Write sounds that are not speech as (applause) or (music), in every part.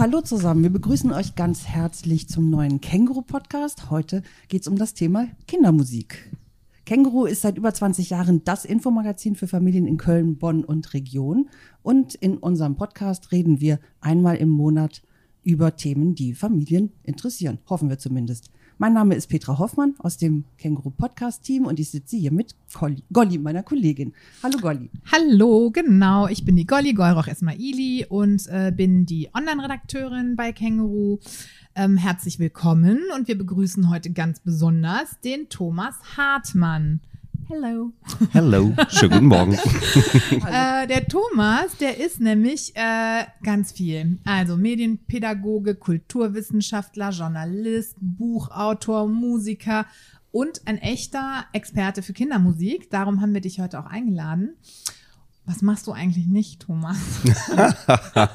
Hallo zusammen. Wir begrüßen euch ganz herzlich zum neuen Känguru-Podcast. Heute geht es um das Thema Kindermusik. Känguru ist seit über 20 Jahren das Infomagazin für Familien in Köln, Bonn und Region. Und in unserem Podcast reden wir einmal im Monat über Themen, die Familien interessieren. Hoffen wir zumindest. Mein Name ist Petra Hoffmann aus dem Känguru Podcast Team und ich sitze hier mit Golli, Golli, meiner Kollegin. Hallo Golli. Hallo, genau. Ich bin die Golli Golroch Esmaili und äh, bin die Online-Redakteurin bei Känguru. Ähm, herzlich willkommen und wir begrüßen heute ganz besonders den Thomas Hartmann. Hello. Hello, schönen guten Morgen. (laughs) äh, der Thomas, der ist nämlich äh, ganz viel. Also Medienpädagoge, Kulturwissenschaftler, Journalist, Buchautor, Musiker und ein echter Experte für Kindermusik. Darum haben wir dich heute auch eingeladen. Was machst du eigentlich nicht, Thomas? (laughs)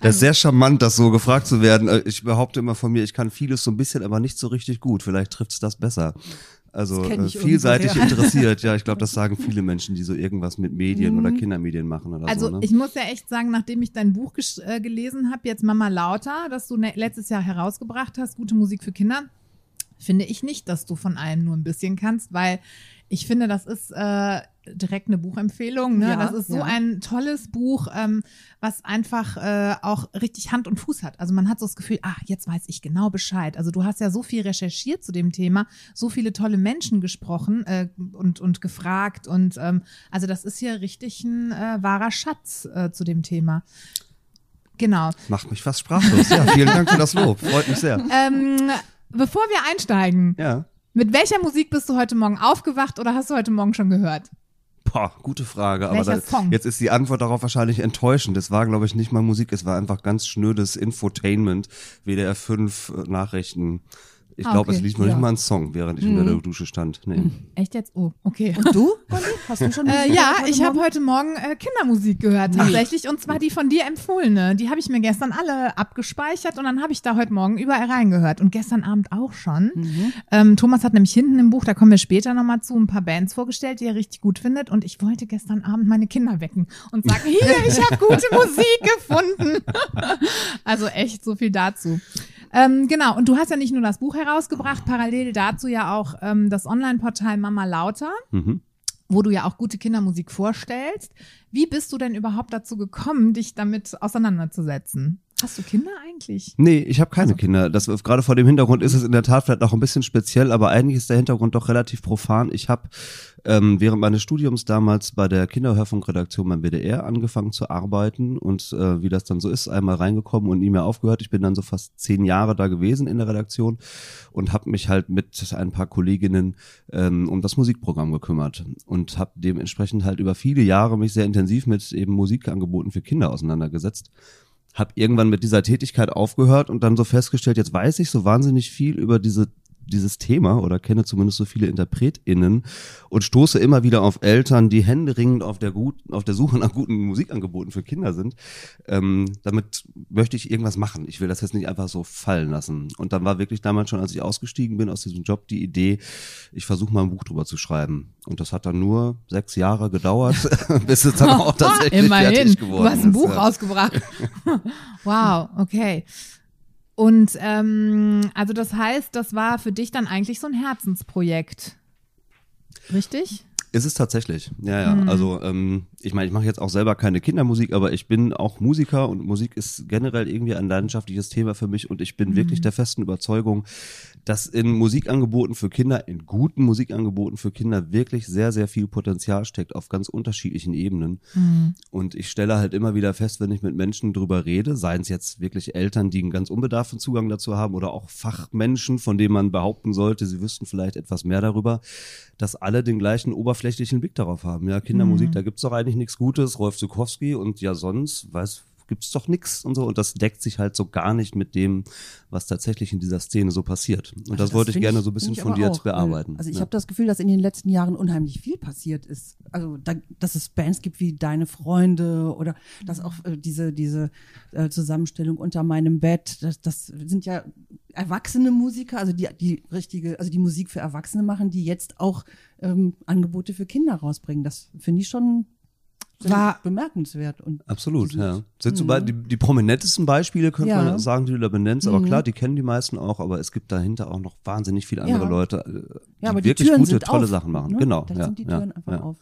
das ist sehr charmant, das so gefragt zu werden. Äh, ich behaupte immer von mir, ich kann vieles so ein bisschen, aber nicht so richtig gut. Vielleicht trifft es das besser. Also äh, vielseitig interessiert, ja, ich glaube, das (laughs) sagen viele Menschen, die so irgendwas mit Medien mhm. oder Kindermedien machen oder also, so. Also ne? ich muss ja echt sagen, nachdem ich dein Buch äh, gelesen habe, jetzt Mama Lauter, das du ne letztes Jahr herausgebracht hast, gute Musik für Kinder, finde ich nicht, dass du von allem nur ein bisschen kannst, weil ich finde, das ist äh, direkt eine Buchempfehlung. Ne? Ja, das ist so ja. ein tolles Buch, ähm, was einfach äh, auch richtig Hand und Fuß hat. Also man hat so das Gefühl, ah, jetzt weiß ich genau Bescheid. Also du hast ja so viel recherchiert zu dem Thema, so viele tolle Menschen gesprochen äh, und, und gefragt. Und ähm, also das ist hier richtig ein äh, wahrer Schatz äh, zu dem Thema. Genau. Macht mich fast sprachlos. Ja, vielen Dank für das Lob. Freut mich sehr. Ähm, bevor wir einsteigen, ja. Mit welcher Musik bist du heute Morgen aufgewacht oder hast du heute Morgen schon gehört? Boah, gute Frage. Aber da, jetzt ist die Antwort darauf wahrscheinlich enttäuschend. Es war, glaube ich, nicht mal Musik, es war einfach ganz schnödes Infotainment, WDR 5 äh, Nachrichten. Ich ah, glaube, okay. es lief noch ja. nicht mal ein Song, während ich mhm. unter der Dusche stand. Nee. Mhm. Echt jetzt? Oh, okay. Und du, Hast du schon (laughs) äh, Ja, ich habe heute Morgen äh, Kindermusik gehört tatsächlich. Und zwar die von dir empfohlene. Die habe ich mir gestern alle abgespeichert und dann habe ich da heute Morgen überall reingehört. Und gestern Abend auch schon. Mhm. Ähm, Thomas hat nämlich hinten im Buch, da kommen wir später nochmal zu, ein paar Bands vorgestellt, die er richtig gut findet. Und ich wollte gestern Abend meine Kinder wecken und sagen, (laughs) hier, ich habe gute Musik gefunden. (laughs) also echt so viel dazu. Ähm, genau, und du hast ja nicht nur das Buch herausgebracht, parallel dazu ja auch ähm, das Online-Portal Mama Lauter. Mhm wo du ja auch gute Kindermusik vorstellst. Wie bist du denn überhaupt dazu gekommen, dich damit auseinanderzusetzen? Hast du Kinder eigentlich? Nee, ich habe keine also. Kinder. Das gerade vor dem Hintergrund ist es in der Tat vielleicht auch ein bisschen speziell, aber eigentlich ist der Hintergrund doch relativ profan. Ich habe ähm, während meines Studiums damals bei der Kinderhörfunkredaktion beim WDR angefangen zu arbeiten und äh, wie das dann so ist, einmal reingekommen und nie mehr aufgehört. Ich bin dann so fast zehn Jahre da gewesen in der Redaktion und habe mich halt mit ein paar Kolleginnen ähm, um das Musikprogramm gekümmert und habe dementsprechend halt über viele Jahre mich sehr intensiv mit eben Musikangeboten für Kinder auseinandergesetzt habe irgendwann mit dieser Tätigkeit aufgehört und dann so festgestellt, jetzt weiß ich so wahnsinnig viel über diese dieses Thema oder kenne zumindest so viele InterpretInnen und stoße immer wieder auf Eltern, die händeringend auf der, gut, auf der Suche nach guten Musikangeboten für Kinder sind. Ähm, damit möchte ich irgendwas machen. Ich will das jetzt nicht einfach so fallen lassen. Und dann war wirklich damals schon, als ich ausgestiegen bin aus diesem Job, die Idee, ich versuche mal ein Buch drüber zu schreiben. Und das hat dann nur sechs Jahre gedauert, (laughs) bis es dann (laughs) auch tatsächlich Immerhin. fertig geworden ist. Du hast ein Buch rausgebracht. (laughs) wow, okay. Und ähm, also das heißt, das war für dich dann eigentlich so ein Herzensprojekt. Richtig? Ist es tatsächlich, ja, ja. Mhm. Also ähm, ich meine, ich mache jetzt auch selber keine Kindermusik, aber ich bin auch Musiker und Musik ist generell irgendwie ein leidenschaftliches Thema für mich und ich bin mhm. wirklich der festen Überzeugung, dass in Musikangeboten für Kinder, in guten Musikangeboten für Kinder wirklich sehr, sehr viel Potenzial steckt auf ganz unterschiedlichen Ebenen. Mhm. Und ich stelle halt immer wieder fest, wenn ich mit Menschen drüber rede, seien es jetzt wirklich Eltern, die einen ganz unbedarften Zugang dazu haben oder auch Fachmenschen, von denen man behaupten sollte, sie wüssten vielleicht etwas mehr darüber, dass alle den gleichen oberflächlichen Blick darauf haben. Ja, Kindermusik, mhm. da gibt's doch eigentlich nichts Gutes, Rolf Zukowski und ja sonst, weiß, gibt's doch nichts und so. Und das deckt sich halt so gar nicht mit dem, was tatsächlich in dieser Szene so passiert. Und das, das wollte ich gerne so ein bisschen fundiert auch, bearbeiten. Also ich ja. habe das Gefühl, dass in den letzten Jahren unheimlich viel passiert ist. Also da, dass es Bands gibt wie Deine Freunde oder dass auch äh, diese, diese äh, Zusammenstellung unter meinem Bett, das, das sind ja erwachsene Musiker, also die, die richtige, also die Musik für Erwachsene machen, die jetzt auch ähm, Angebote für Kinder rausbringen. Das finde ich schon War- bemerkenswert. Und Absolut, sind- ja. Sind so bei, die, die prominentesten Beispiele, könnte Ja. man sagen, die du da benennst, aber klar, die kennen die meisten auch, aber es gibt dahinter auch noch wahnsinnig viele andere Ja. Leute, äh, die Ja, aber die wirklich Türen gute, sind tolle auf, Sachen machen. ne? Genau. Da ja, sind die ja, Türen einfach ja. auf.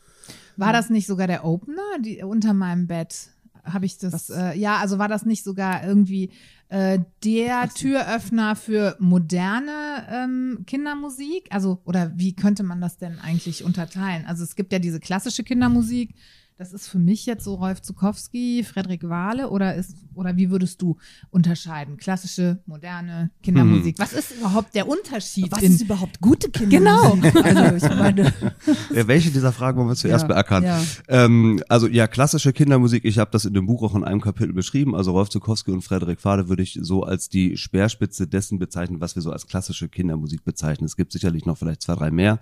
War das nicht sogar der Opener, die unter meinem Bett? Habe ich das? Äh, ja, also war das nicht sogar irgendwie äh, der Türöffner für moderne ähm, Kindermusik? Also oder wie könnte man das denn eigentlich unterteilen? Also es gibt ja diese klassische Kindermusik. Das ist für mich jetzt so Rolf Zukowski, Frederik Wahle oder ist oder wie würdest du unterscheiden? Klassische, moderne Kindermusik. Was ist überhaupt der Unterschied Was in ist überhaupt gute Kindermusik? Genau. (laughs) Also ich meine, (laughs) Ja, welche dieser Fragen wollen wir zuerst Ja, beackern? ja. Ähm, also ja, klassische Kindermusik, ich habe das in dem Buch auch in einem Kapitel beschrieben. Also Rolf Zukowski und Frederik Fade würde ich so als die Speerspitze dessen bezeichnen, was wir so als klassische Kindermusik bezeichnen. Es gibt sicherlich noch vielleicht zwei, drei mehr.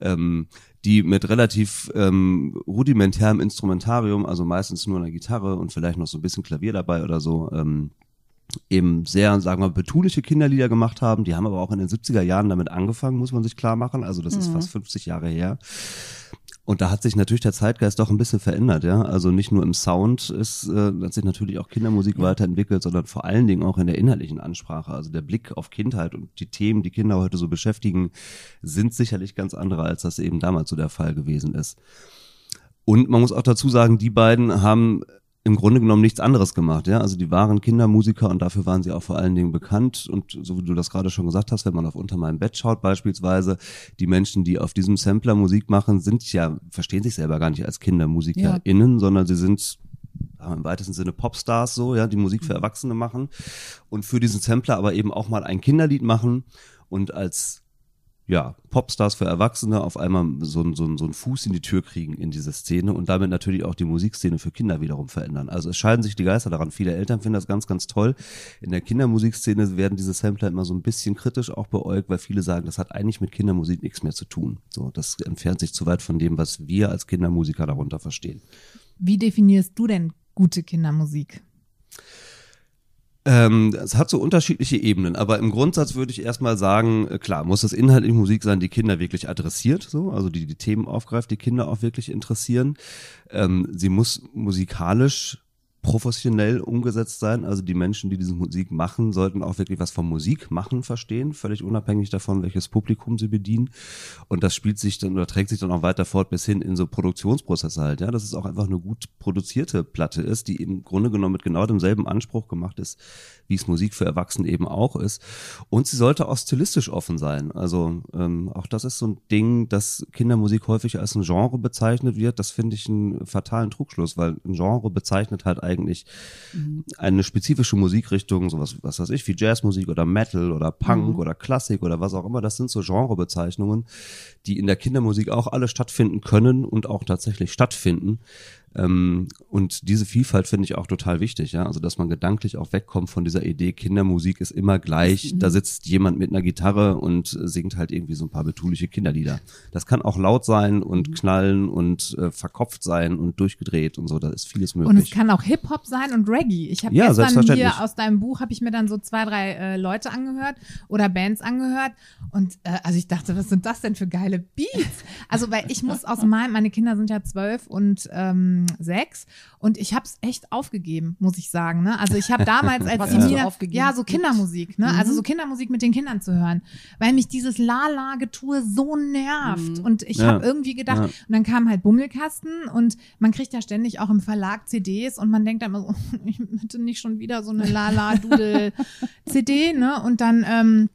Ähm, die mit relativ ähm, rudimentärem Instrumentarium, also meistens nur einer Gitarre und vielleicht noch so ein bisschen Klavier dabei oder so, ähm, eben sehr, sagen wir, betuliche Kinderlieder gemacht haben. Die haben aber auch in den 70er Jahren damit angefangen, muss man sich klar machen. Also das ist fast 50 Jahre her. Und da hat sich natürlich der Zeitgeist doch ein bisschen verändert, ja. Also nicht nur im Sound ist, äh, hat sich natürlich auch Kindermusik weiterentwickelt, sondern vor allen Dingen auch in der inhaltlichen Ansprache. Also der Blick auf Kindheit und die Themen, die Kinder heute so beschäftigen, sind sicherlich ganz andere, als das eben damals so der Fall gewesen ist. Und man muss auch dazu sagen, die beiden haben im Grunde genommen nichts anderes gemacht, ja. Also die waren Kindermusiker und dafür waren sie auch vor allen Dingen bekannt. Und so wie du das gerade schon gesagt hast, wenn man auf Unter meinem Bett schaut beispielsweise, die Menschen, die auf diesem Sampler Musik machen, sind ja, verstehen sich selber gar nicht als KindermusikerInnen, sondern sie sind ja, im weitesten Sinne Popstars so, ja, die Musik für Erwachsene machen und für diesen Sampler aber eben auch mal ein Kinderlied machen und als ja, Popstars für Erwachsene auf einmal so, einen- so, so einen Fuß in die Tür kriegen in diese Szene und damit natürlich auch die Musikszene für Kinder wiederum verändern. Also es scheiden sich die Geister daran. Viele Eltern finden das ganz, ganz toll. In der Kindermusikszene werden diese Sampler immer so ein bisschen kritisch auch beäugt, weil viele sagen, das hat eigentlich mit Kindermusik nichts mehr zu tun. So, das entfernt sich zu weit von dem, was wir als Kindermusiker darunter verstehen. Wie definierst du denn gute Kindermusik? Ähm, es hat so unterschiedliche Ebenen, aber im Grundsatz würde ich erstmal sagen, äh, klar, muss es inhaltlich Musik sein, die Kinder wirklich adressiert, so, also die die Themen aufgreift, die Kinder auch wirklich interessieren. Ähm, sie muss musikalisch professionell umgesetzt sein. Also die Menschen, die diese Musik machen, sollten auch wirklich was vom Musik machen verstehen, völlig unabhängig davon, welches Publikum sie bedienen. Und das spielt sich dann oder trägt sich dann auch weiter fort bis hin in so Produktionsprozesse halt, ja, dass es auch einfach eine gut produzierte Platte ist, die im Grunde genommen mit genau demselben Anspruch gemacht ist, wie es Musik für Erwachsene eben auch ist. Und sie sollte auch stilistisch offen sein. Also ähm, auch das ist so ein Ding, dass Kindermusik häufig als ein Genre bezeichnet wird. Das finde ich einen fatalen Trugschluss, weil ein Genre bezeichnet halt eigentlich eine spezifische Musikrichtung, sowas, was weiß ich, wie Jazzmusik oder Metal oder Punk oder Klassik oder was auch immer. Das sind so Genrebezeichnungen, die in der Kindermusik auch alle stattfinden können und auch tatsächlich stattfinden. Ähm, und diese Vielfalt finde ich auch total wichtig, ja. Also, dass man gedanklich auch wegkommt von dieser Idee, Kindermusik ist immer gleich, da sitzt jemand mit einer Gitarre und äh, singt halt irgendwie so ein paar betuliche Kinderlieder. Das kann auch laut sein und knallen und äh, verkopft sein und durchgedreht und so, da ist vieles möglich. Und es kann auch Hip-Hop sein und Reggae. Ich habe Ja, gestern hier aus deinem Buch, habe ich mir dann so zwei, drei äh, Leute angehört oder Bands angehört. Und äh, also ich dachte, was sind das denn für geile Beats? Also weil ich muss aus meinem, meine Kinder sind ja zwölf und ähm, sechs und ich habe es echt aufgegeben, muss ich sagen. Ne? Also ich habe (laughs) damals als Was aufgegeben? ja so Kindermusik, ne? also so Kindermusik mit den Kindern zu hören, weil mich dieses La-La-Getue so nervt. Und ich Ja. habe irgendwie gedacht, Ja. und dann kam halt Bummelkasten und man kriegt ja ständig auch im Verlag CDs und man denkt dann immer so, (laughs) ich hätte nicht schon wieder so eine Lala-Dudel-CD, ne? Und dann ähm,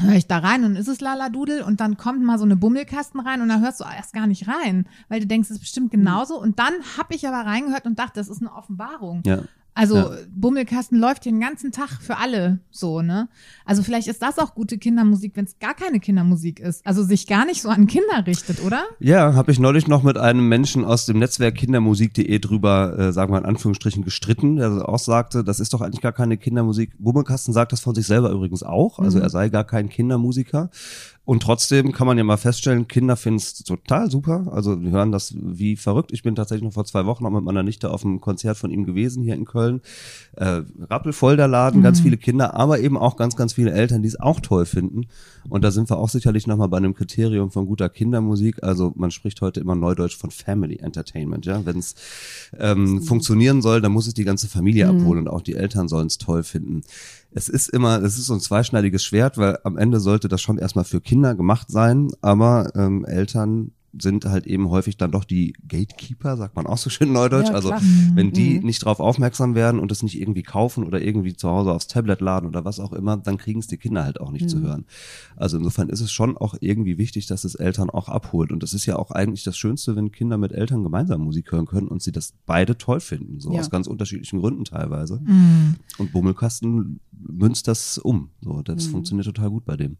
höre ich da rein und ist es Lala Dudel und dann kommt mal so eine Bummelkasten rein und da hörst du erst gar nicht rein, weil du denkst, es ist bestimmt genauso. Und dann habe ich aber reingehört und dachte, das ist eine Offenbarung. ja. Also Ja. Bummelkasten läuft hier den ganzen Tag für alle so, ne? Also vielleicht ist das auch gute Kindermusik, wenn es gar keine Kindermusik ist. Also sich gar nicht so an Kinder richtet, oder? Ja, habe ich neulich noch mit einem Menschen aus dem Netzwerk kindermusik.de drüber, äh, sagen wir in Anführungsstrichen, gestritten, der auch sagte, das ist doch eigentlich gar keine Kindermusik. Bummelkasten sagt das von sich selber übrigens auch, also er sei gar kein Kindermusiker. Und trotzdem kann man ja mal feststellen, Kinder finden es total super. Also wir hören das wie verrückt. Ich bin tatsächlich noch vor zwei Wochen noch mit meiner Nichte auf einem Konzert von ihm gewesen hier in Köln. Äh, rappelvoll der Laden, mhm. ganz viele Kinder, aber eben auch ganz, ganz viele Eltern, die es auch toll finden. Und da sind wir auch sicherlich nochmal bei einem Kriterium von guter Kindermusik. Also man spricht heute immer neudeutsch von Family Entertainment. Ja, Wenn es ähm, funktionieren soll, dann muss es die ganze Familie mhm. abholen und auch die Eltern sollen es toll finden es ist immer, es ist so ein zweischneidiges Schwert, weil am Ende sollte das schon erstmal für Kinder gemacht sein, aber ähm, Eltern sind halt eben häufig dann doch die Gatekeeper, sagt man auch so schön neudeutsch. Ja, also wenn die mhm. nicht drauf aufmerksam werden und es nicht irgendwie kaufen oder irgendwie zu Hause aufs Tablet laden oder was auch immer, dann kriegen es die Kinder halt auch nicht mhm. zu hören. Also insofern ist es schon auch irgendwie wichtig, dass es Eltern auch abholt. Und das ist ja auch eigentlich das Schönste, wenn Kinder mit Eltern gemeinsam Musik hören können und sie das beide toll finden, so ja. aus ganz unterschiedlichen Gründen teilweise. Mhm. Und Bummelkasten münzt das um. So, das mhm. funktioniert total gut bei dem.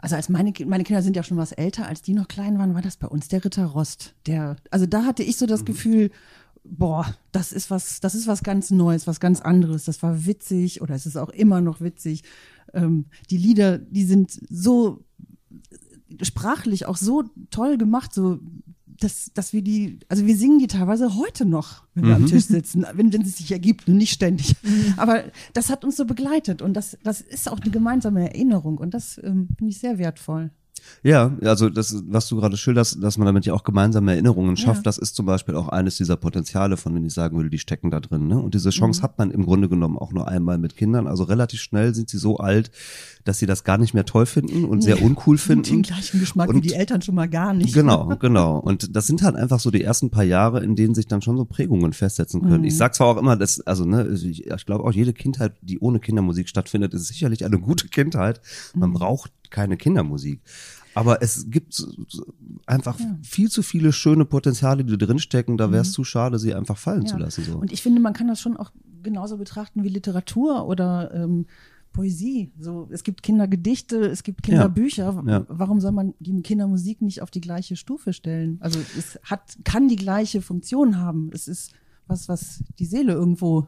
Also als meine, meine Kinder sind ja schon was älter, als die noch klein waren, war das bei uns der Ritter Rost. Der, also da hatte ich so das mhm. Gefühl, boah, das ist was, das ist was ganz Neues, was ganz anderes. Das war witzig oder es ist auch immer noch witzig. Ähm, die Lieder, die sind so sprachlich auch so toll gemacht, so dass, dass wir die, also wir singen die teilweise heute noch, wenn wir am mhm. Tisch sitzen, wenn, wenn es sich ergibt und nicht ständig. Mhm. Aber das hat uns so begleitet und das, das ist auch eine gemeinsame Erinnerung und das ähm, finde ich sehr wertvoll. Ja, also das, was du gerade schilderst, dass man damit ja auch gemeinsame Erinnerungen schafft, ja. das ist zum Beispiel auch eines dieser Potenziale, von denen ich sagen würde, die stecken da drin. Ne? Und diese Chance mhm. hat man im Grunde genommen auch nur einmal mit Kindern. Also relativ schnell sind sie so alt, dass sie das gar nicht mehr toll finden und sehr uncool (laughs) finden. Den gleichen Geschmack und, wie die Eltern schon mal gar nicht. Genau, (laughs) genau. Und das sind halt einfach so die ersten paar Jahre, in denen sich dann schon so Prägungen festsetzen können. Mhm. Ich sag zwar auch immer, dass, also ne, ich, ich glaube auch jede Kindheit, die ohne Kindermusik stattfindet, ist sicherlich eine gute Kindheit. Man mhm. braucht keine Kindermusik. Aber es gibt einfach ja. viel zu viele schöne Potenziale, die drinstecken. Da wäre es mhm. zu schade, sie einfach fallen ja. zu lassen. So. Und ich finde, man kann das schon auch genauso betrachten wie Literatur oder ähm, Poesie. So, es gibt Kindergedichte, es gibt Kinderbücher. Ja. Warum soll man die Kindermusik nicht auf die gleiche Stufe stellen? Also es hat, kann die gleiche Funktion haben. Es ist was, was die Seele irgendwo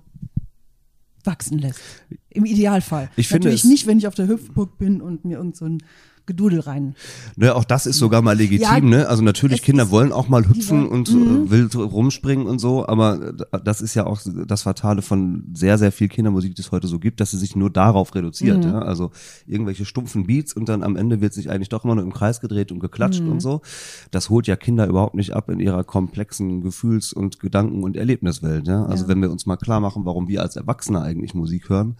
wachsen lässt. Im Idealfall. Ich finde Natürlich nicht, wenn ich auf der Hüpfburg bin und mir irgend so ein Gedudel rein. Naja, auch das ist sogar mal legitim, ja, ne? Also natürlich, Kinder wollen auch mal hüpfen und mhm. wild rumspringen und so, aber das ist ja auch das Fatale von sehr, sehr viel Kindermusik, die es heute so gibt, dass sie sich nur darauf reduziert. Mhm. Ja? Also irgendwelche stumpfen Beats und dann am Ende wird sich eigentlich doch immer nur im Kreis gedreht und geklatscht mhm. und so. Das holt ja Kinder überhaupt nicht ab in ihrer komplexen Gefühls- und Gedanken- und Erlebniswelt. Ja? Also ja. wenn wir uns mal klar machen, warum wir als Erwachsene eigentlich Musik hören,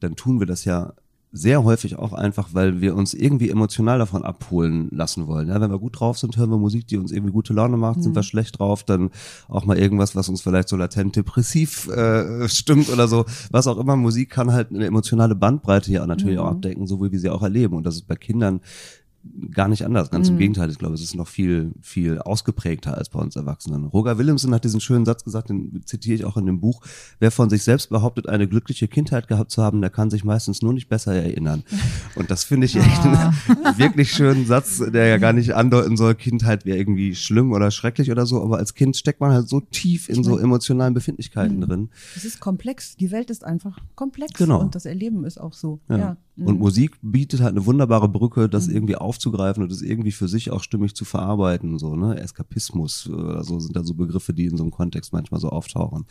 dann tun wir das ja sehr häufig auch einfach, weil wir uns irgendwie emotional davon abholen lassen wollen. Ja, wenn wir gut drauf sind, hören wir Musik, die uns irgendwie gute Laune macht. Mhm. Sind wir schlecht drauf, dann auch mal irgendwas, was uns vielleicht so latent depressiv äh, stimmt oder so. Was auch immer. Musik kann halt eine emotionale Bandbreite ja natürlich mhm. auch abdecken, so wie wir sie auch erleben. Und das ist bei Kindern gar nicht anders. Ganz mhm. im Gegenteil, ich glaube, es ist noch viel, viel ausgeprägter als bei uns Erwachsenen. Roger Williamson hat diesen schönen Satz gesagt, den zitiere ich auch in dem Buch. Wer von sich selbst behauptet, eine glückliche Kindheit gehabt zu haben, der kann sich meistens nur nicht besser erinnern. Und das finde ich echt ah. einen (laughs) wirklich schönen Satz, der ja gar nicht andeuten soll, Kindheit wäre irgendwie schlimm oder schrecklich oder so, aber als Kind steckt man halt so tief in so emotionalen Befindlichkeiten mhm. drin. Es ist komplex. Die Welt ist einfach komplex. Genau. Und das Erleben ist auch so. Ja. ja. Und mhm. Musik bietet halt eine wunderbare Brücke, das mhm. irgendwie aufzugreifen und das irgendwie für sich auch stimmig zu verarbeiten, so, ne? Eskapismus oder so sind da so Begriffe, die in so einem Kontext manchmal so auftauchen.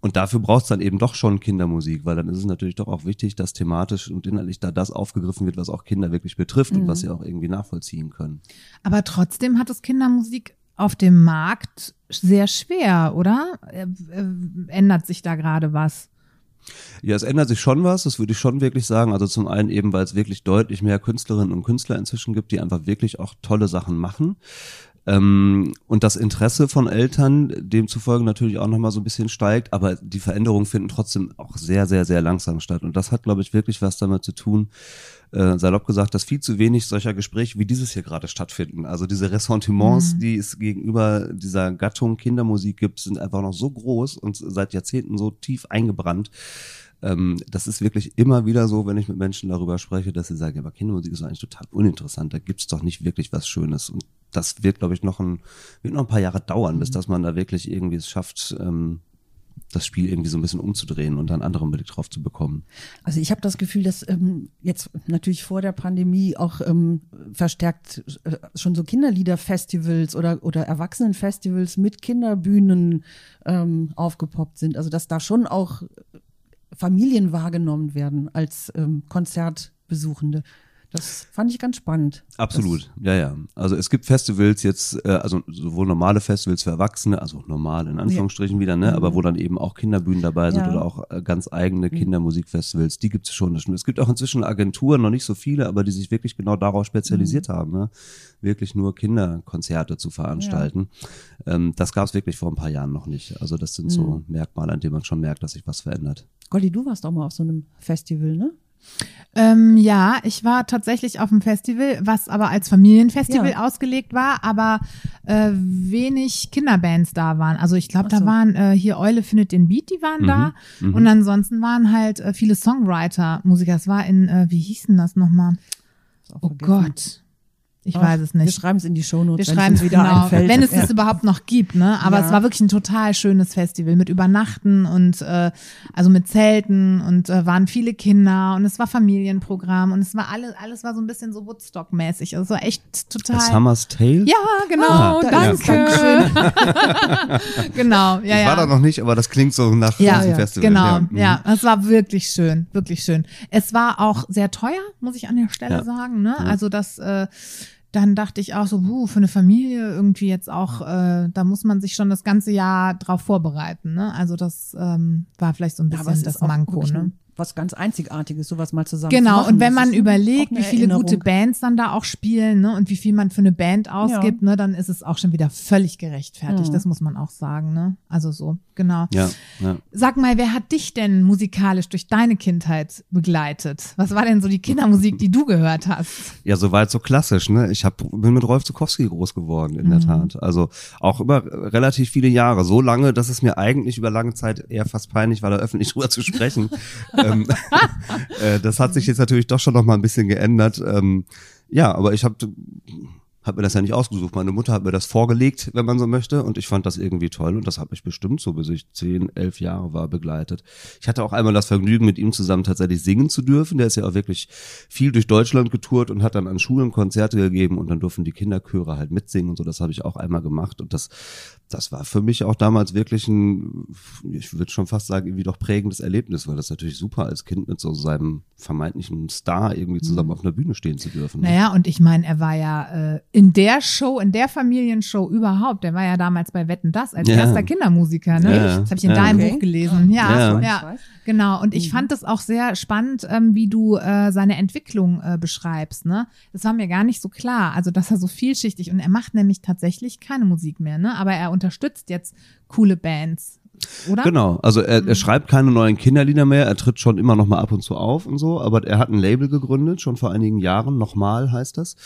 Und dafür braucht es dann eben doch schon Kindermusik, weil dann ist es natürlich doch auch wichtig, dass thematisch und inhaltlich da das aufgegriffen wird, was auch Kinder wirklich betrifft mhm. und was mhm. sie auch irgendwie nachvollziehen können. Aber trotzdem hat es Kindermusik auf dem Markt sehr schwer, oder? Äh, äh, ändert sich da gerade was? Ja, es ändert sich schon was, das würde ich schon wirklich sagen. Also zum einen eben, weil es wirklich deutlich mehr Künstlerinnen und Künstler inzwischen gibt, die einfach wirklich auch tolle Sachen machen. Ähm, und das Interesse von Eltern demzufolge natürlich auch nochmal so ein bisschen steigt, aber die Veränderungen finden trotzdem auch sehr, sehr, sehr langsam statt. Und das hat, glaube ich, wirklich was damit zu tun, äh, salopp gesagt, dass viel zu wenig solcher Gespräche wie dieses hier gerade stattfinden. Also diese Ressentiments, mhm. die es gegenüber dieser Gattung Kindermusik gibt, sind einfach noch so groß und seit Jahrzehnten so tief eingebrannt. Ähm, das ist wirklich immer wieder so, wenn ich mit Menschen darüber spreche, dass sie sagen, ja, aber Kindermusik ist eigentlich total uninteressant, da gibt's doch nicht wirklich was Schönes. Und das wird, glaube ich, noch ein, wird noch ein paar Jahre dauern, bis mhm. dass man da wirklich irgendwie es schafft, ähm, das Spiel irgendwie so ein bisschen umzudrehen und dann anderen Blick drauf zu bekommen. Also ich habe das Gefühl, dass ähm, jetzt natürlich vor der Pandemie auch ähm, verstärkt äh, schon so Kinderliederfestivals oder, oder Erwachsenenfestivals mit Kinderbühnen ähm, aufgepoppt sind. Also dass da schon auch Familien wahrgenommen werden als ähm, Konzertbesuchende. Das fand ich ganz spannend. Absolut, ja, ja. Also es gibt Festivals jetzt, äh, also sowohl normale Festivals für Erwachsene, also normal in Anführungsstrichen wieder, ne, aber wo dann eben auch Kinderbühnen dabei sind Ja. oder auch äh, ganz eigene Kindermusikfestivals, die gibt es schon. Das. Es gibt auch inzwischen Agenturen, noch nicht so viele, aber die sich wirklich genau darauf spezialisiert haben, ne? wirklich nur Kinderkonzerte zu veranstalten. Ähm, das gab es wirklich vor ein paar Jahren noch nicht. Also das sind so Merkmale, an denen man schon merkt, dass sich was verändert. Goldi, du warst auch mal auf so einem Festival, ne? Ähm, ja, ich war tatsächlich auf dem Festival, was aber als Familienfestival Ja. ausgelegt war, aber äh, wenig Kinderbands da waren. Also ich glaube, so. da waren äh, hier Eule findet den Beat, die waren da. Und ansonsten waren halt äh, viele Songwriter, Musiker. Es war in, äh, wie hieß denn das nochmal? Oh vergessen. Gott. Ich Ach, weiß es Wir nicht. schreiben es in die Shownotes, Wir wenn schreiben es es wieder genau, einfällt. wenn es ja. das überhaupt noch gibt, ne? Aber Ja. es war wirklich ein total schönes Festival mit Übernachten und äh, also mit Zelten und äh, waren viele Kinder und es war Familienprogramm und es war alles, alles war so ein bisschen so Woodstock-mäßig. Also es war echt total. A Summer's Tale? ja, genau, Ah, es. danke. (laughs) (laughs) genau, ja, ich ja. war da noch nicht, aber das klingt so nach Ja, diesem ja, Festival. Genau, mhm. ja, es war wirklich schön, wirklich schön. Es war auch sehr teuer, muss ich an der Stelle Ja. sagen. Ne? Also das, äh, dann dachte ich auch so, puh, für eine Familie irgendwie jetzt auch, äh, da muss man sich schon das ganze Jahr drauf vorbereiten. Ne? Also das ähm, war vielleicht so ein Ja, bisschen es das Manko. Ne? Was ganz Einzigartiges, sowas mal zusammen Genau, zu und wenn Das man überlegt, wie viele gute. Bands dann da auch spielen ne, und wie viel man für eine Band ausgibt, ne, dann ist es auch schon wieder völlig gerechtfertigt. Mhm. Das muss man auch sagen. Ne? Also so, genau. Ja, ja. Sag mal, wer hat dich denn musikalisch durch deine Kindheit begleitet? Was war denn so die Kindermusik, die du gehört hast? Ja, soweit so klassisch, ne? Ich hab, bin mit Rolf Zukowski groß geworden, in der Tat. Also auch über relativ viele Jahre. So lange, dass es mir eigentlich über lange Zeit eher fast peinlich war, da öffentlich (laughs) drüber zu sprechen. (laughs) ähm, (laughs) äh, das hat sich jetzt natürlich doch schon noch mal ein bisschen geändert. Ähm, ja, aber ich habe hab mir das ja nicht ausgesucht. Meine Mutter hat mir das vorgelegt, wenn man so möchte. Und ich fand das irgendwie toll. Und das habe ich bestimmt so, bis ich zehn, elf Jahre war, begleitet. Ich hatte auch einmal das Vergnügen, mit ihm zusammen tatsächlich singen zu dürfen. Der ist ja auch wirklich viel durch Deutschland getourt und hat dann an Schulen Konzerte gegeben. Und dann durften die Kinderchöre halt mitsingen und so. Das habe ich auch einmal gemacht. Und das, das war für mich auch damals wirklich ein, ich würde schon fast sagen, irgendwie doch prägendes Erlebnis, weil das natürlich super als Kind mit so seinem vermeintlichen Star irgendwie zusammen auf einer Bühne stehen zu dürfen. ne? Naja, und ich meine, er war ja äh, in der Show, in der Familienshow überhaupt, der war ja damals bei Wetten Das als Ja. erster Kindermusiker, ne? Ja. Das habe ich in Ja. deinem Okay. Buch gelesen. Ja, Ja. ja, genau. Und Mhm. ich fand es auch sehr spannend, ähm, wie du äh, seine Entwicklung äh, beschreibst, ne? Das war mir gar nicht so klar. Also, dass er so vielschichtig und er macht nämlich tatsächlich keine Musik mehr, ne? Aber er unterstützt jetzt coole Bands, oder? Genau, also er, Mhm. er schreibt keine neuen Kinderlieder mehr, er tritt schon immer noch mal ab und zu auf und so, aber er hat ein Label gegründet, schon vor einigen Jahren, nochmal heißt das.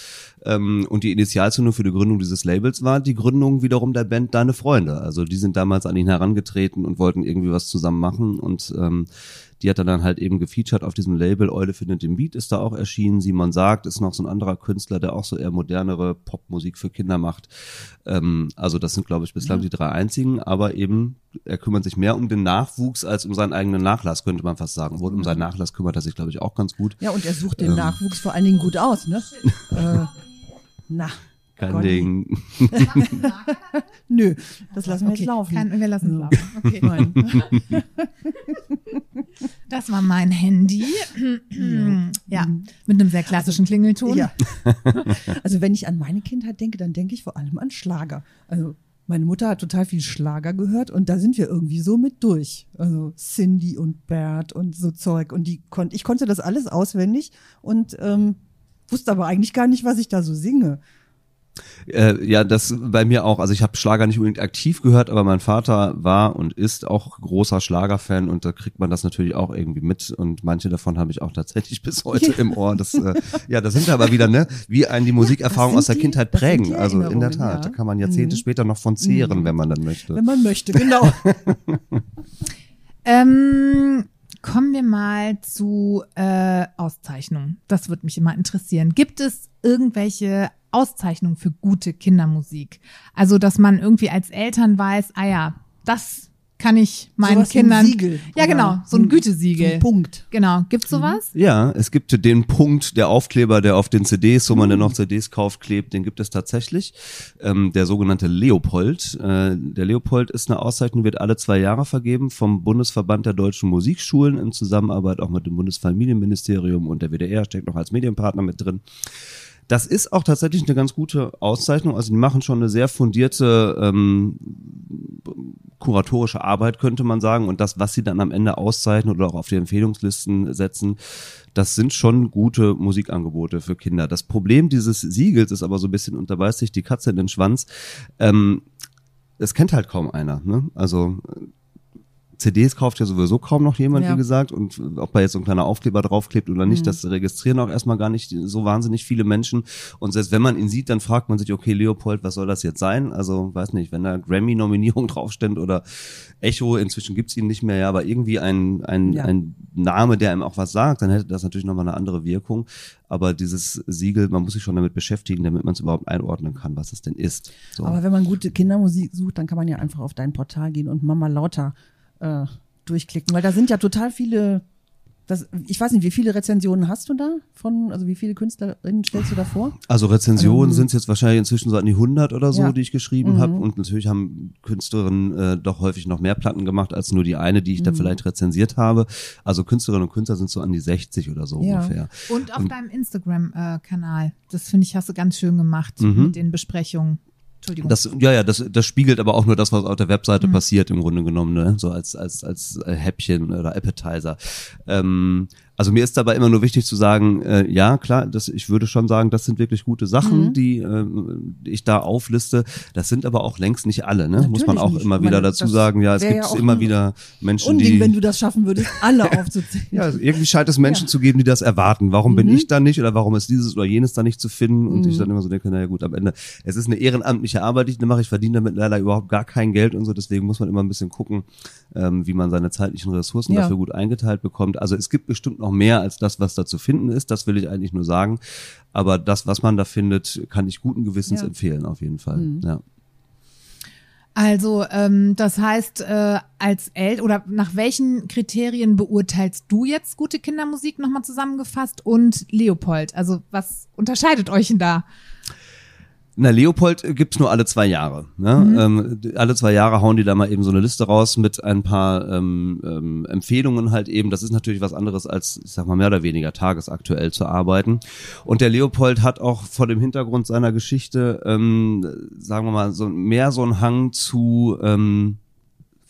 Ähm, und die Initialzündung für die Gründung dieses Labels war die Gründung wiederum der Band Deine Freunde. Also die sind damals an ihn herangetreten und wollten irgendwie was zusammen machen und ähm, die hat er dann halt eben gefeatured auf diesem Label. Eule findet den Beat ist da auch erschienen. Simon sagt, ist noch so ein anderer Künstler, der auch so eher modernere Popmusik für Kinder macht. Ähm, also das sind, glaube ich, bislang die drei einzigen, aber eben er kümmert sich mehr um den Nachwuchs als um seinen eigenen Nachlass, könnte man fast sagen. Obwohl um seinen Nachlass kümmert er sich, glaube ich, auch ganz gut. Ja, und er sucht Ähm. den Nachwuchs vor allen Dingen gut aus, ne? (laughs) äh, na, Kein Goldi. Ding. nö, das lassen wir Okay, jetzt laufen. Kann, wir lassen es laufen. Okay. (laughs) Nein. (laughs) Das war mein Handy. (clears throat) ja, mit einem sehr klassischen Klingelton. Ja. (laughs) Also wenn ich an meine Kindheit denke, dann denke ich vor allem an Schlager. Also meine Mutter hat total viel Schlager gehört und da sind wir irgendwie so mit durch. Also Cindy und Bert und so Zeug und die kon ich konnte das alles auswendig und ähm, wusste aber eigentlich gar nicht, was ich da so singe. Äh, ja, das bei mir auch. Also ich habe Schlager nicht unbedingt aktiv gehört, aber mein Vater war und ist auch großer Schlagerfan und da kriegt man das natürlich auch irgendwie mit und manche davon habe ich auch tatsächlich (laughs) bis heute im Ohr. Das, äh, ja, das sind aber wieder, ne, wie einen die Musikerfahrung aus der die- Kindheit prägen. Also in der Tat, ja. da kann man Jahrzehnte Mhm. später noch von zehren, wenn man dann möchte. Wenn man möchte, genau. (laughs) Ähm, kommen wir mal zu äh, Auszeichnungen. Das würde mich immer interessieren. Gibt es irgendwelche Auszeichnungen für gute Kindermusik? Also, dass man irgendwie als Eltern weiß, ah ja, das kann ich meinen Sowas wie ein Kindern. Siegel ja, genau, so ein ein- Gütesiegel. so ein Punkt. Genau. Gibt's sowas? Ja, es gibt den Punkt, der Aufkleber, der auf den CDs, wo man Mhm. dann noch CDs kauft, klebt, den gibt es tatsächlich. Ähm, der sogenannte Leopold. Äh, der Leopold ist eine Auszeichnung, wird alle zwei Jahre vergeben vom Bundesverband der deutschen Musikschulen in Zusammenarbeit auch mit dem Bundesfamilienministerium und der WDR, steckt noch als Medienpartner mit drin. Das ist auch tatsächlich eine ganz gute Auszeichnung. Also die machen schon eine sehr fundierte ähm, kuratorische Arbeit, könnte man sagen. Und das, was sie dann am Ende auszeichnen oder auch auf die Empfehlungslisten setzen, das sind schon gute Musikangebote für Kinder. Das Problem dieses Siegels ist aber so ein bisschen, und da beißt sich die Katze in den Schwanz, ähm, es kennt halt kaum einer. Ne? Also CDs kauft ja sowieso kaum noch jemand, Ja. wie gesagt. Und ob da jetzt so ein kleiner Aufkleber draufklebt oder nicht, das registrieren auch erstmal gar nicht so wahnsinnig viele Menschen. Und selbst wenn man ihn sieht, dann fragt man sich, okay, Leopold, was soll das jetzt sein? Also, weiß nicht, wenn da Grammy-Nominierung (laughs) draufsteht oder Echo, inzwischen gibt's ihn nicht mehr, ja, aber irgendwie ein, ein, Ja. ein Name, der einem auch was sagt, dann hätte das natürlich nochmal eine andere Wirkung. Aber dieses Siegel, man muss sich schon damit beschäftigen, damit man es überhaupt einordnen kann, was es denn ist. So. Aber wenn man gute Kindermusik sucht, dann kann man ja einfach auf dein Portal gehen und Mama Lauter äh, durchklicken, weil da sind ja total viele. Das, ich weiß nicht, wie viele Rezensionen hast du da von, also wie viele Künstlerinnen stellst du da vor? Also Rezensionen sind jetzt wahrscheinlich inzwischen so an die 100 oder so, Ja. die ich geschrieben habe. Und natürlich haben Künstlerinnen äh, doch häufig noch mehr Platten gemacht als nur die eine, die ich da vielleicht rezensiert habe. Also Künstlerinnen und Künstler sind so an die 60 oder so Ja. ungefähr. Und auf deinem Instagram-Kanal. Das finde ich, hast du ganz schön gemacht Mhm. mit den Besprechungen. Entschuldigung. Das, ja, ja, das, das spiegelt aber auch nur das, was auf der Webseite Mhm. passiert, im Grunde genommen, ne? so als, als, als äh, Häppchen oder Appetizer. Ähm, also mir ist dabei immer nur wichtig zu sagen, äh, ja, klar, das, ich würde schon sagen, das sind wirklich gute Sachen, Mhm. die ähm, ich da aufliste. Das sind aber auch längst nicht alle, ne? Muss man auch nicht. immer wieder dazu das sagen, ja, es gibt ja immer wieder Menschen, Unding, die... wenn du das schaffen würdest, alle (laughs) aufzuzählen. Ja, also irgendwie scheint es Menschen Ja. zu geben, die das erwarten. Warum Mhm. bin ich da nicht oder warum ist dieses oder jenes da nicht zu finden? Und ich dann immer so denke, naja gut, am Ende, es ist eine ehrenamtliche Arbeit, die ich mache. Ich verdiene damit leider überhaupt gar kein Geld und so. Deswegen muss man immer ein bisschen gucken, ähm, wie man seine zeitlichen Ressourcen Ja. dafür gut eingeteilt bekommt. Also es gibt bestimmt noch mehr als das, was da zu finden ist. Das will ich eigentlich nur sagen. Aber das, was man da findet, kann ich guten Gewissens Ja. Mhm. empfehlen, auf jeden Fall. Ja. Also, ähm, das heißt, äh, als El oder nach welchen Kriterien beurteilst du jetzt gute Kindermusik nochmal zusammengefasst und Leopold? Also, was unterscheidet euch denn da? Na, Leopold äh, gibt's nur alle zwei Jahre. Ne? Ähm, d- alle zwei Jahre hauen die da mal eben so eine Liste raus mit ein paar ähm, ähm, Empfehlungen halt eben. Das ist natürlich was anderes als, ich sag mal, mehr oder weniger tagesaktuell zu arbeiten. Und der Leopold hat auch vor dem Hintergrund seiner Geschichte, ähm, sagen wir mal, so mehr so einen Hang zu ähm,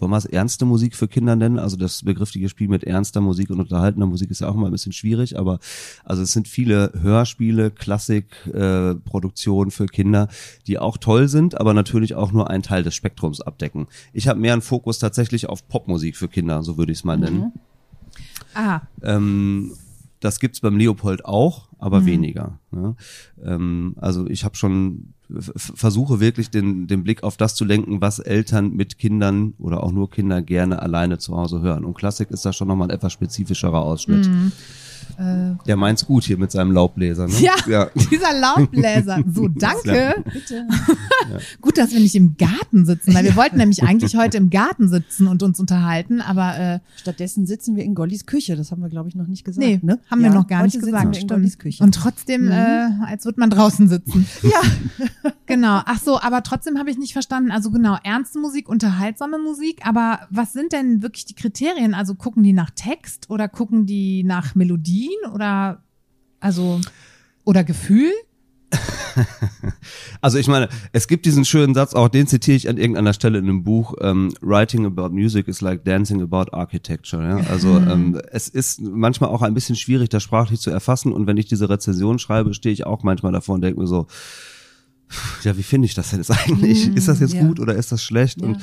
wollen wir es ernste Musik für Kinder nennen? Also das begriffliche Spiel mit ernster Musik und unterhaltender Musik ist ja auch immer ein bisschen schwierig, aber also es sind viele Hörspiele, Klassik, äh, für Kinder, die auch toll sind, aber natürlich auch nur einen Teil des Spektrums abdecken. Ich habe mehr einen Fokus tatsächlich auf Popmusik für Kinder, so würde ich es mal nennen. Ah, Ähm, das gibt's beim Leopold auch, aber weniger. Ne? Ähm, also ich habe schon versuche wirklich den, den Blick auf das zu lenken, was Eltern mit Kindern oder auch nur Kinder gerne alleine zu Hause hören. Und Klassik ist da schon nochmal ein etwas spezifischerer Ausschnitt. Der meint's gut hier mit seinem Laubbläser. Ne? ja, ja. (laughs) dieser Laubbläser. So, (laughs) danke. Ja. Bitte. (laughs) Gut, dass wir nicht im Garten sitzen, weil wir wollten nämlich eigentlich heute im Garten sitzen und uns unterhalten, aber äh, Stattdessen sitzen wir in Gollis Küche. Das haben wir, glaube ich, noch nicht gesagt. nee, ne? haben wir noch gar nicht heute gesagt. Wir in. Gollis Küche. Und trotzdem, äh, als würde man draußen sitzen. ja, Genau. Ach so, aber trotzdem habe ich nicht verstanden. Also genau, ernste Musik, unterhaltsame Musik. Aber was sind denn wirklich die Kriterien? Also gucken die nach Text oder gucken die nach Melodien oder also oder Gefühl? (laughs) Also ich meine, es gibt diesen schönen Satz, auch den zitiere ich an irgendeiner Stelle in einem Buch, ähm, Writing about music is like dancing about architecture. Ja? Also ähm, es ist manchmal auch ein bisschen schwierig, das sprachlich zu erfassen und wenn ich diese Rezension schreibe, stehe ich auch manchmal davor und denke mir so, ja, wie finde ich das denn jetzt eigentlich? ist das jetzt ja. gut oder ist das schlecht? Und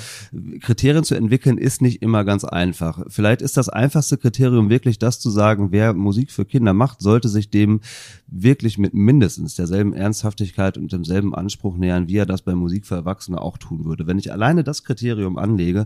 Kriterien zu entwickeln ist nicht immer ganz einfach. Vielleicht ist das einfachste Kriterium wirklich das zu sagen, wer Musik für Kinder macht, sollte sich dem wirklich mit mindestens derselben Ernsthaftigkeit und demselben Anspruch nähern, wie er das bei Musik für Erwachsene auch tun würde. Wenn ich alleine das Kriterium anlege,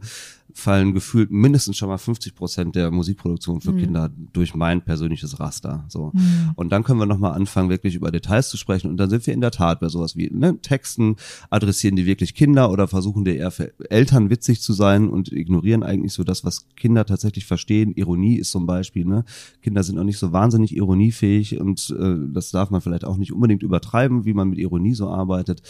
fallen gefühlt mindestens schon mal 50 Prozent der Musikproduktion für Kinder durch mein persönliches Raster. So. Und dann können wir nochmal anfangen, wirklich über Details zu sprechen. Und dann sind wir in der Tat bei sowas wie, ne, Texten adressieren die wirklich Kinder oder versuchen die eher für Eltern witzig zu sein und ignorieren eigentlich so das, was Kinder tatsächlich verstehen. Ironie ist zum Beispiel, ne? Kinder sind auch nicht so wahnsinnig ironiefähig und äh, das darf man vielleicht auch nicht unbedingt übertreiben, wie man mit Ironie so arbeitet.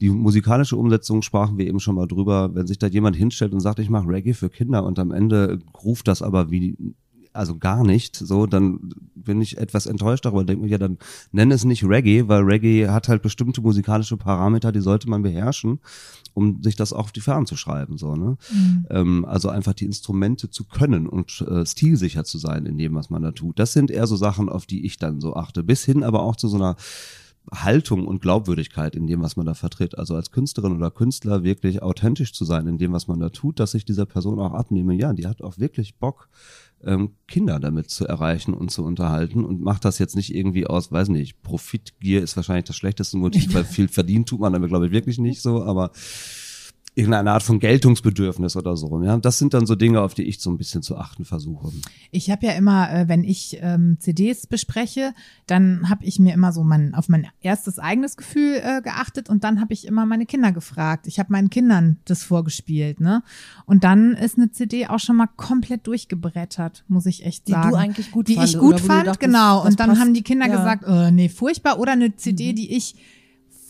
Die musikalische Umsetzung sprachen wir eben schon mal drüber, wenn sich da jemand hinstellt und sagt, ich mache Reggae für Kinder und am Ende ruft das aber wie also gar nicht, so, dann bin ich etwas enttäuscht darüber, denke mir, ja, dann nenne es nicht Reggae, weil Reggae hat halt bestimmte musikalische Parameter, die sollte man beherrschen, um sich das auch auf die Fahnen zu schreiben, so, ne? Mhm. Ähm, also einfach die Instrumente zu können und äh, stilsicher zu sein in dem, was man da tut. Das sind eher so Sachen, auf die ich dann so achte. Bis hin aber auch zu so einer Haltung und Glaubwürdigkeit in dem, was man da vertritt. Also als Künstlerin oder Künstler wirklich authentisch zu sein in dem, was man da tut, dass ich dieser Person auch abnehme, ja, die hat auch wirklich Bock, ähm, Kinder damit zu erreichen und zu unterhalten und macht das jetzt nicht irgendwie aus, weiß nicht, Profitgier ist wahrscheinlich das schlechteste Motiv, (laughs) weil viel verdient tut man damit, glaube ich, wirklich nicht so, aber irgendeine Art von Geltungsbedürfnis oder so. Ja, das sind dann so Dinge, auf die ich so ein bisschen zu achten versuche. Ich habe ja immer, äh, wenn ich ähm, CDs bespreche, dann habe ich mir immer so mein, auf mein erstes eigenes Gefühl äh, geachtet und dann habe ich immer meine Kinder gefragt. Ich habe meinen Kindern das vorgespielt, ne? Und dann ist eine CD auch schon mal komplett durchgebrettert, muss ich echt sagen. Die du eigentlich gut Die fand, ich gut fand, dachtest, genau. Und dann passt. haben die Kinder Ja. gesagt, äh, nee, furchtbar. Oder eine CD, Mhm. die ich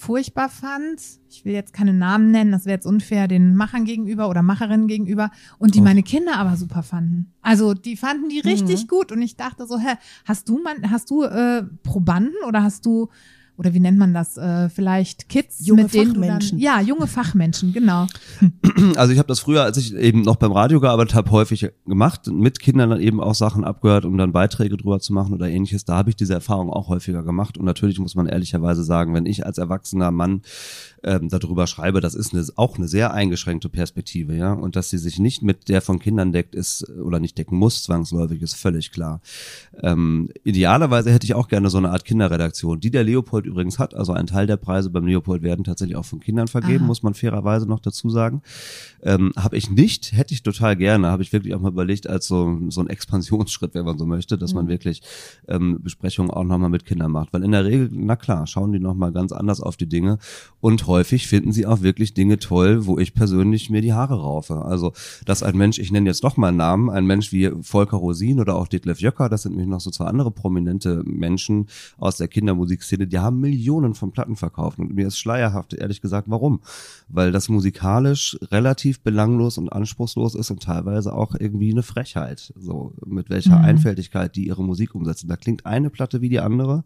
furchtbar fand. Ich will jetzt keine Namen nennen, das wäre jetzt unfair den Machern gegenüber oder Macherinnen gegenüber. Und die Och. meine Kinder aber super fanden. Also die fanden die richtig Mhm. gut und ich dachte so, hä, hast du man, hast du äh, Probanden oder hast du oder wie nennt man das? Äh, vielleicht Kids, Junge mit denen Fachmenschen. dann, ja, junge Fachmenschen, genau. (clears throat) Also ich habe das früher, als ich eben noch beim Radio gearbeitet habe, häufig gemacht, mit Kindern dann eben auch Sachen abgehört, um dann Beiträge drüber zu machen oder ähnliches. Da habe ich diese Erfahrung auch häufiger gemacht. Und natürlich muss man ehrlicherweise sagen, wenn ich als erwachsener Mann ähm, darüber schreibe, das ist eine, auch eine sehr eingeschränkte Perspektive, ja. Und dass sie sich nicht mit der von Kindern deckt, ist oder nicht decken muss, zwangsläufig, ist völlig klar. Ähm, idealerweise hätte ich auch gerne so eine Art Kinderredaktion, die der Leopold übrigens hat. Also ein Teil der Preise beim Leopold werden tatsächlich auch von Kindern vergeben, Aha. muss man fairerweise noch dazu sagen. Ähm, habe ich nicht, hätte ich total gerne, habe ich wirklich auch mal überlegt, als so, so ein Expansionsschritt, wenn man so möchte, dass man wirklich ähm, Besprechungen auch nochmal mit Kindern macht. Weil in der Regel, na klar, schauen die nochmal ganz anders auf die Dinge und häufig finden sie auch wirklich Dinge toll, wo ich persönlich mir die Haare raufe. Also, dass ein Mensch, ich nenne jetzt doch mal einen Namen, ein Mensch wie Volker Rosin oder auch Detlef Jöcker, das sind nämlich noch so zwei andere prominente Menschen aus der Kindermusikszene, die haben Millionen von Platten verkauft und mir ist schleierhaft, ehrlich gesagt, warum? Weil das musikalisch relativ belanglos und anspruchslos ist und teilweise auch irgendwie eine Frechheit, so mit welcher Mhm. Einfältigkeit die ihre Musik umsetzen. Da klingt eine Platte wie die andere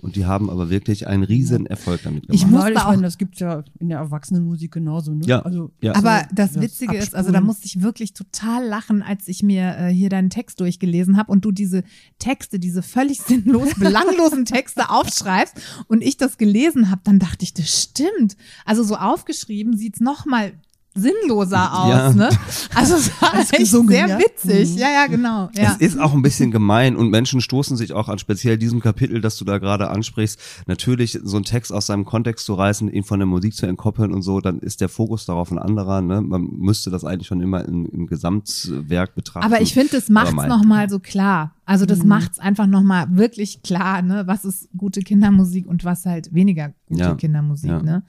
und die haben aber wirklich einen riesen Erfolg damit gemacht. Ich muss ich auch- meine, das gibt's ja in der Erwachsenenmusik genauso, ne? Ja, Also, ja. Aber so das Witzige ist, also da Abspulen. musste ich wirklich total lachen, als ich mir äh, hier deinen Text durchgelesen habe und du diese Texte, diese völlig (laughs) sinnlos, belanglosen Texte aufschreibst und ich das gelesen habe, dann dachte ich, das stimmt. Also so aufgeschrieben sieht's noch mal sinnloser aus, Ja. ne? Also es war Als echt gesungen, sehr ja? witzig. Mhm. Ja, ja, genau. Ja. Es ist auch ein bisschen gemein und Menschen stoßen sich auch an speziell diesem Kapitel, das du da gerade ansprichst, natürlich so einen Text aus seinem Kontext zu reißen, ihn von der Musik zu entkoppeln und so, dann ist der Fokus darauf ein anderer. Ne? Man müsste das eigentlich schon immer im, im Gesamtwerk betrachten. Aber ich finde, das macht's noch mal so klar. Also Mhm. das macht's einfach noch mal wirklich klar, ne? Was ist gute Kindermusik und was halt weniger gute Ja. Kindermusik, Ja. ne?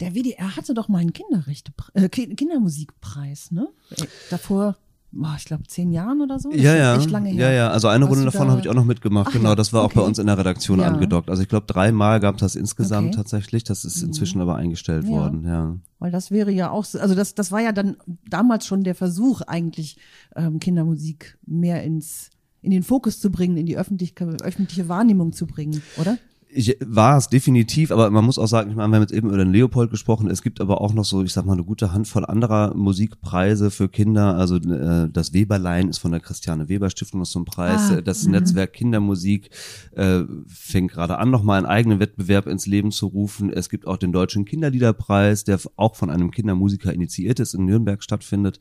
Der WDR hatte doch mal einen Kinderrechte, äh, Ki- Kindermusikpreis, ne? Äh, Davor, boah, ich glaube, zehn Jahren oder so. Das Ja, ja. Echt lange her. Ja, ja. Also eine Warst Runde davon da- habe ich auch noch mitgemacht. Ach genau, ja, das war auch bei okay. uns in der Redaktion Ja. angedockt. Also ich glaube, dreimal gab es das insgesamt Okay. tatsächlich. Das ist inzwischen aber eingestellt Ja. worden, ja. Weil das wäre ja auch so, also das, das war ja dann damals schon der Versuch, eigentlich ähm, Kindermusik mehr ins, in den Fokus zu bringen, in die öffentliche, öffentliche Wahrnehmung zu bringen, oder? Ich war es definitiv, aber man muss auch sagen, ich meine, wir haben jetzt eben über den Leopold gesprochen, es gibt aber auch noch so, ich sag mal, eine gute Handvoll anderer Musikpreise für Kinder. Also äh, das Weberlein ist von der Christiane Weber Stiftung noch so ein Preis. Ah, Äh, das Netzwerk Kindermusik äh, fängt gerade an, nochmal einen eigenen Wettbewerb ins Leben zu rufen. Es gibt auch den Deutschen Kinderliederpreis, der auch von einem Kindermusiker initiiert ist, in Nürnberg stattfindet.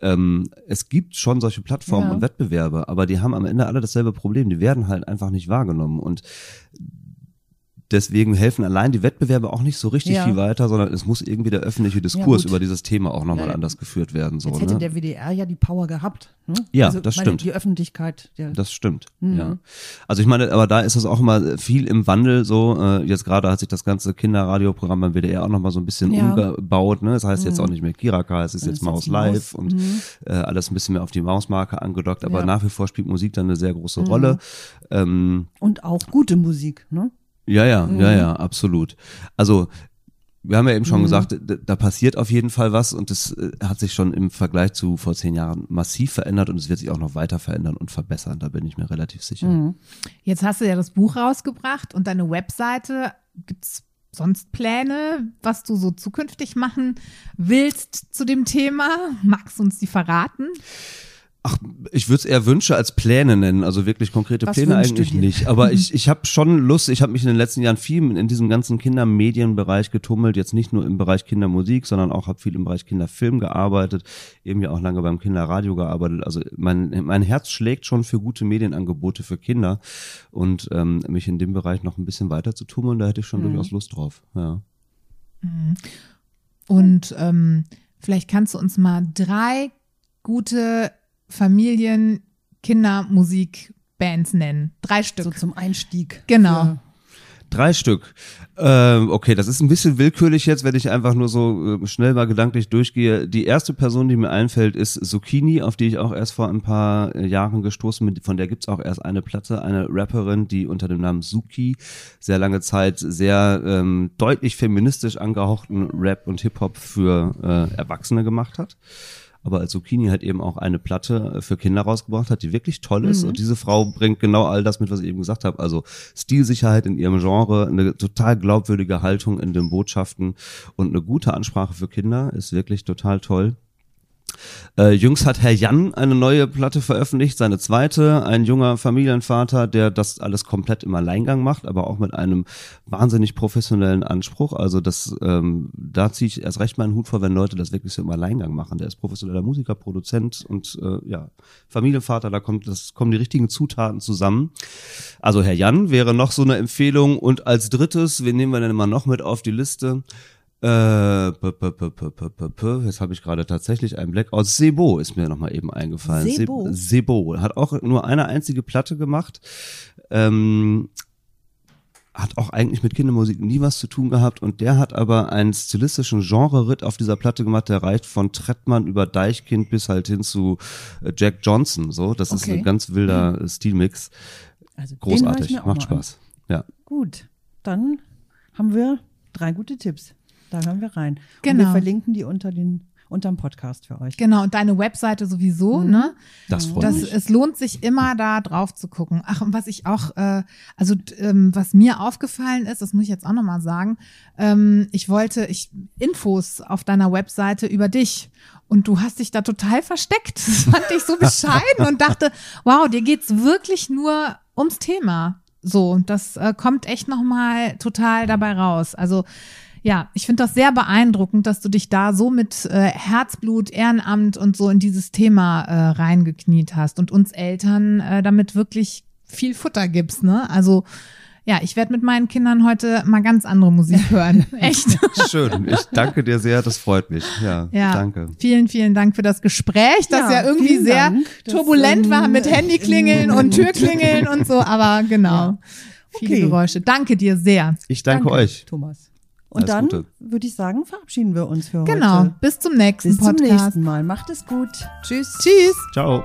Ähm, es gibt schon solche Plattformen Ja. und Wettbewerbe, aber die haben am Ende alle dasselbe Problem. Die werden halt einfach nicht wahrgenommen und deswegen helfen allein die Wettbewerbe auch nicht so richtig Ja. viel weiter, sondern es muss irgendwie der öffentliche Diskurs gut. über dieses Thema auch nochmal Ja. anders geführt werden. So, Jetzt hätte ne? der WDR ja die Power gehabt. Ne? Ja, also, das meine, stimmt. Die Öffentlichkeit. Der, Das stimmt, Mhm. ja. Also ich meine, aber da ist es auch immer viel im Wandel so. Äh, jetzt gerade hat sich das ganze Kinderradioprogramm beim WDR auch nochmal so ein bisschen Ja. Mhm. umgebaut. Ne? Das heißt jetzt auch nicht mehr Kiraka, es ist Das jetzt ist Maus jetzt Live und äh, alles ein bisschen mehr auf die Mausmarke angedockt. Aber Ja. Mhm. nach wie vor spielt Musik dann eine sehr große Rolle. Ähm, Und auch gute Musik. Ne? Ja, ja, Mhm. ja, ja, absolut. Also wir haben ja eben schon gesagt, d- da passiert auf jeden Fall was und es äh, hat sich schon im Vergleich zu vor zehn Jahren massiv verändert und es wird sich auch noch weiter verändern und verbessern. Da bin ich mir relativ sicher. Mhm. Jetzt hast du ja das Buch rausgebracht und deine Webseite. Gibt's sonst Pläne, was du so zukünftig machen willst zu dem Thema? Magst du uns die verraten? Ach, ich würde es eher Wünsche als Pläne nennen, also wirklich konkrete Was Pläne eigentlich nicht. Aber ich, ich habe schon Lust, ich habe mich in den letzten Jahren viel in diesem ganzen Kindermedienbereich getummelt, jetzt nicht nur im Bereich Kindermusik, sondern auch habe viel im Bereich Kinderfilm gearbeitet, eben ja auch lange beim Kinderradio gearbeitet. Also mein, mein Herz schlägt schon für gute Medienangebote für Kinder und ähm, mich in dem Bereich noch ein bisschen weiter zu tummeln, da hätte ich schon Mhm. durchaus Lust drauf. Ja. Und ähm, vielleicht kannst du uns mal drei gute Familien Kindermusikbands nennen. Drei Stück. So zum Einstieg. Genau. Für, Drei Stück. Ähm, okay, das ist ein bisschen willkürlich jetzt, wenn ich einfach nur so äh, schnell mal gedanklich durchgehe. Die erste Person, die mir einfällt, ist Zucchini, auf die ich auch erst vor ein paar äh, Jahren gestoßen bin. Von der gibt's auch erst eine Platte, eine Rapperin, die unter dem Namen Suki sehr lange Zeit sehr ähm, deutlich feministisch angehauchten Rap und Hip-Hop für äh, Erwachsene gemacht hat. Aber als Zucchini halt eben auch eine Platte für Kinder rausgebracht hat, die wirklich toll ist. Und diese Frau bringt genau all das mit, was ich eben gesagt habe. Also Stilsicherheit in ihrem Genre, eine total glaubwürdige Haltung in den Botschaften und eine gute Ansprache für Kinder ist wirklich total toll. Äh, jüngst hat Herr Jan eine neue Platte veröffentlicht, seine zweite, ein junger Familienvater, der das alles komplett im Alleingang macht, aber auch mit einem wahnsinnig professionellen Anspruch. Also das, ähm, da ziehe ich erst recht meinen Hut vor, wenn Leute das wirklich so im Alleingang machen. Der ist professioneller Musiker, Produzent und äh, ja, Familienvater, da kommt, das kommen die richtigen Zutaten zusammen. Also Herr Jan wäre noch so eine Empfehlung und als drittes, wen nehmen wir denn immer noch mit auf die Liste? Äh, p -p -p. Jetzt habe ich gerade tatsächlich einen Blackout. Sebo ist mir nochmal eben eingefallen. Sebo? Se- Sebo hat auch nur eine einzige Platte gemacht. Ähm, hat auch eigentlich mit Kindermusik nie was zu tun gehabt und der hat aber einen stilistischen Genre-Ritt auf dieser Platte gemacht, der reicht von Trettmann über Deichkind bis halt hin zu äh, Jack Johnson, so. Das ist Okay. ein ganz wilder äh, Stilmix. also Großartig, macht mal an. Spaß. Ja. Gut, dann haben wir drei gute Tipps. Da hören wir rein. Und Genau. wir verlinken die unter den unterm Podcast für euch. Genau, und deine Webseite sowieso, Mhm. ne? Das freut Das, mich. es lohnt sich immer da drauf zu gucken. Ach, und was ich auch, äh, also ähm, was mir aufgefallen ist, das muss ich jetzt auch nochmal sagen, ähm, ich wollte ich, Infos auf deiner Webseite über dich und du hast dich da total versteckt. (laughs) Das fand ich so (laughs) bescheiden und dachte, wow, dir geht's wirklich nur ums Thema. So, das äh, kommt echt nochmal total dabei raus. Also ja, ich finde das sehr beeindruckend, dass du dich da so mit äh, Herzblut, Ehrenamt und so in dieses Thema äh, reingekniet hast und uns Eltern äh, damit wirklich viel Futter gibst, ne? Also ja, ich werde mit meinen Kindern heute mal ganz andere Musik hören. (laughs) Echt. Schön. Ich danke dir sehr, das freut mich. Ja, Ja. danke. Vielen, vielen Dank für das Gespräch, das Ja, ja, irgendwie sehr Dank. Turbulent war mit Handyklingeln und (laughs) Türklingeln und so, aber genau. Viele Okay. Geräusche. Danke dir sehr. Ich danke, euch. Thomas. Und Alles dann Gute. würde ich sagen, verabschieden wir uns für Genau. heute. Bis zum nächsten Bis zum Podcast. nächsten Mal. Macht es gut. Tschüss. Tschüss. Ciao.